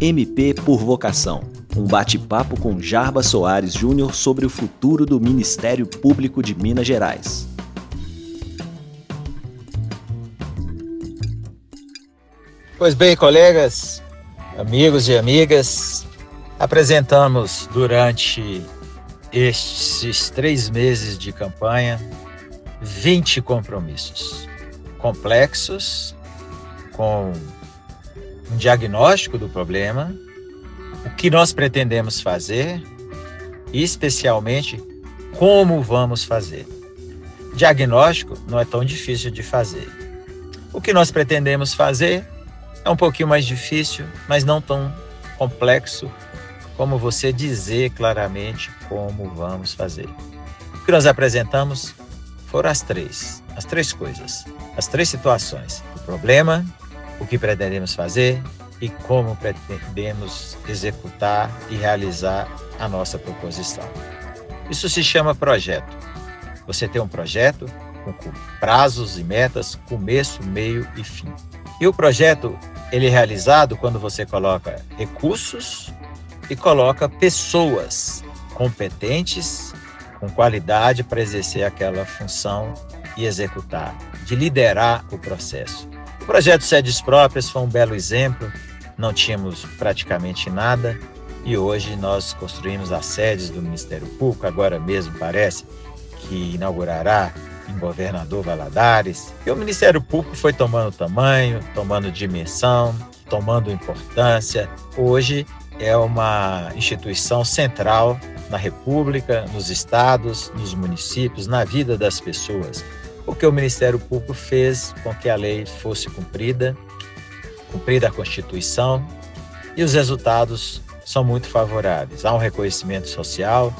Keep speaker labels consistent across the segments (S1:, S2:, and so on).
S1: MP por Vocação. Um bate-papo com Jarba Soares Júnior sobre o futuro do Ministério Público de Minas Gerais.
S2: Pois bem, colegas, amigos e amigas, apresentamos durante estes três meses de campanha 20 compromissos complexos, com um diagnóstico do problema, o que nós pretendemos fazer e, especialmente, como vamos fazer. Diagnóstico não é tão difícil de fazer. O que nós pretendemos fazer é um pouquinho mais difícil, mas não tão complexo como você dizer claramente como vamos fazer. O que nós apresentamos foram as três, as três coisas, as três situações: o problema, o que pretendemos fazer e como pretendemos executar e realizar a nossa proposição. Isso se chama projeto. Você tem um projeto com prazos e metas, começo, meio e fim. E o projeto ele é realizado quando você coloca recursos e coloca pessoas competentes, com qualidade para exercer aquela função e executar, de liderar o processo. Projeto Sedes Próprias foi um belo exemplo, não tínhamos praticamente nada e hoje nós construímos as sedes do Ministério Público, agora mesmo parece que inaugurará em Governador Valadares. E o Ministério Público foi tomando tamanho, tomando dimensão, tomando importância. Hoje é uma instituição central na República, nos estados, nos municípios, na vida das pessoas. Porque o Ministério Público fez com que a lei fosse cumprida, cumprida a Constituição, e os resultados são muito favoráveis. Há um reconhecimento social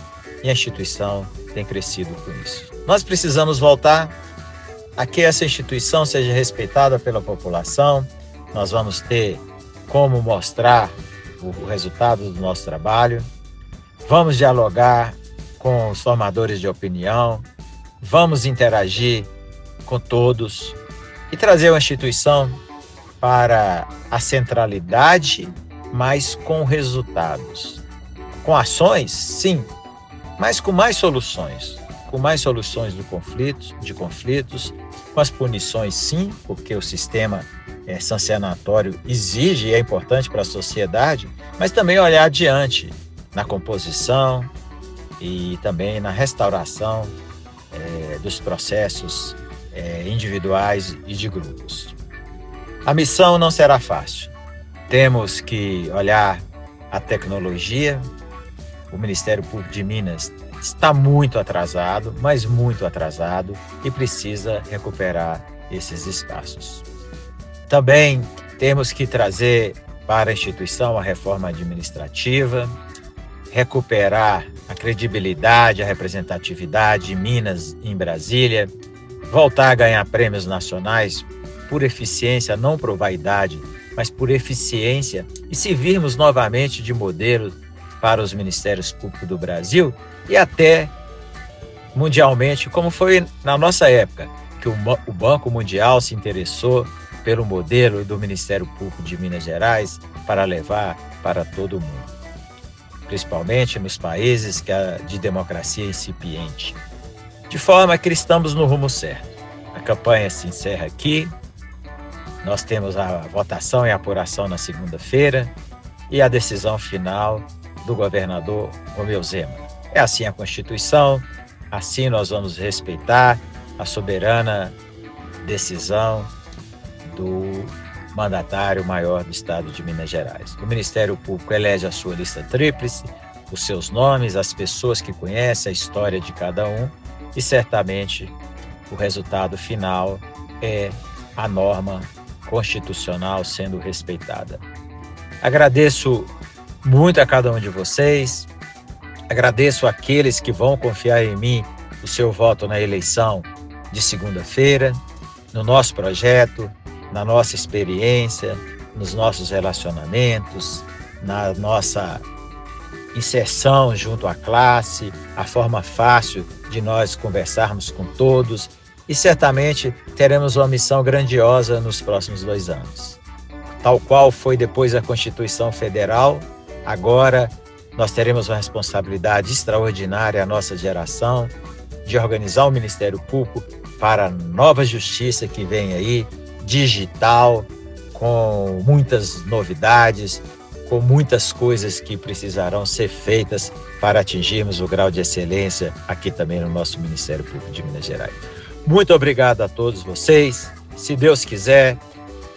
S2: e a instituição tem crescido com isso. Nós precisamos voltar a que essa instituição seja respeitada pela população. Nós vamos ter como mostrar o resultado do nosso trabalho. Vamos dialogar com os formadores de opinião, vamos interagir com todos e trazer uma instituição para a centralidade, mas com resultados. Com ações, sim, mas com mais soluções. Com mais soluções do conflito, de conflitos, com as punições, sim, porque o sistema é, sancionatório exige e é importante para a sociedade, mas também olhar adiante na composição e também na restauração é, dos processos é, individuais e de grupos. A missão não será fácil. Temos que olhar a tecnologia. O Ministério Público de Minas está muito atrasado, mas muito atrasado e precisa recuperar esses espaços. Também temos que trazer para a instituição a reforma administrativa, recuperar a credibilidade, a representatividade de Minas em Brasília, voltar a ganhar prêmios nacionais por eficiência, não por vaidade, mas por eficiência, e se virmos novamente de modelo para os ministérios públicos do Brasil e até mundialmente, como foi na nossa época, que o Banco Mundial se interessou pelo modelo do Ministério Público de Minas Gerais para levar para todo o mundo, principalmente nos países de democracia incipiente. De forma que estamos no rumo certo. A campanha se encerra aqui. Nós temos a votação e a apuração na segunda-feira e a decisão final do governador Romeu Zema. É assim a Constituição, assim nós vamos respeitar a soberana decisão do mandatário maior do estado de Minas Gerais. O Ministério Público elege a sua lista tríplice, os seus nomes, as pessoas que conhecem a história de cada um e certamente o resultado final é a norma constitucional sendo respeitada. Agradeço muito a cada um de vocês, agradeço aqueles que vão confiar em mim o seu voto na eleição de segunda-feira, no nosso projeto, na nossa experiência, nos nossos relacionamentos, na nossa inserção junto à classe, a forma fácil de nós conversarmos com todos e certamente teremos uma missão grandiosa nos próximos dois anos. tal qual foi depois a Constituição Federal, agora nós teremos uma responsabilidade extraordinária, a nossa geração, de organizar o Ministério Público para a nova justiça que vem aí, digital, com muitas novidades, com muitas coisas que precisarão ser feitas para atingirmos o grau de excelência aqui também no nosso Ministério Público de Minas Gerais. Muito obrigado a todos vocês. Se Deus quiser,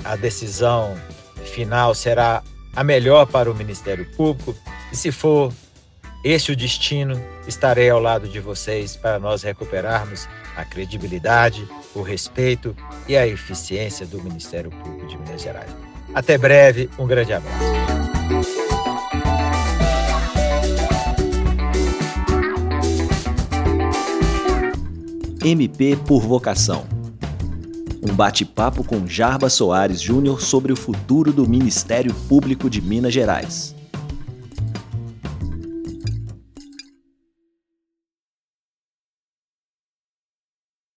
S2: a decisão final será a melhor para o Ministério Público. E se for esse o destino, estarei ao lado de vocês para nós recuperarmos a credibilidade, o respeito e a eficiência do Ministério Público de Minas Gerais. Até breve, um grande abraço.
S1: MP por Vocação. Um bate-papo com Jarba Soares Júnior sobre o futuro do Ministério Público de Minas Gerais.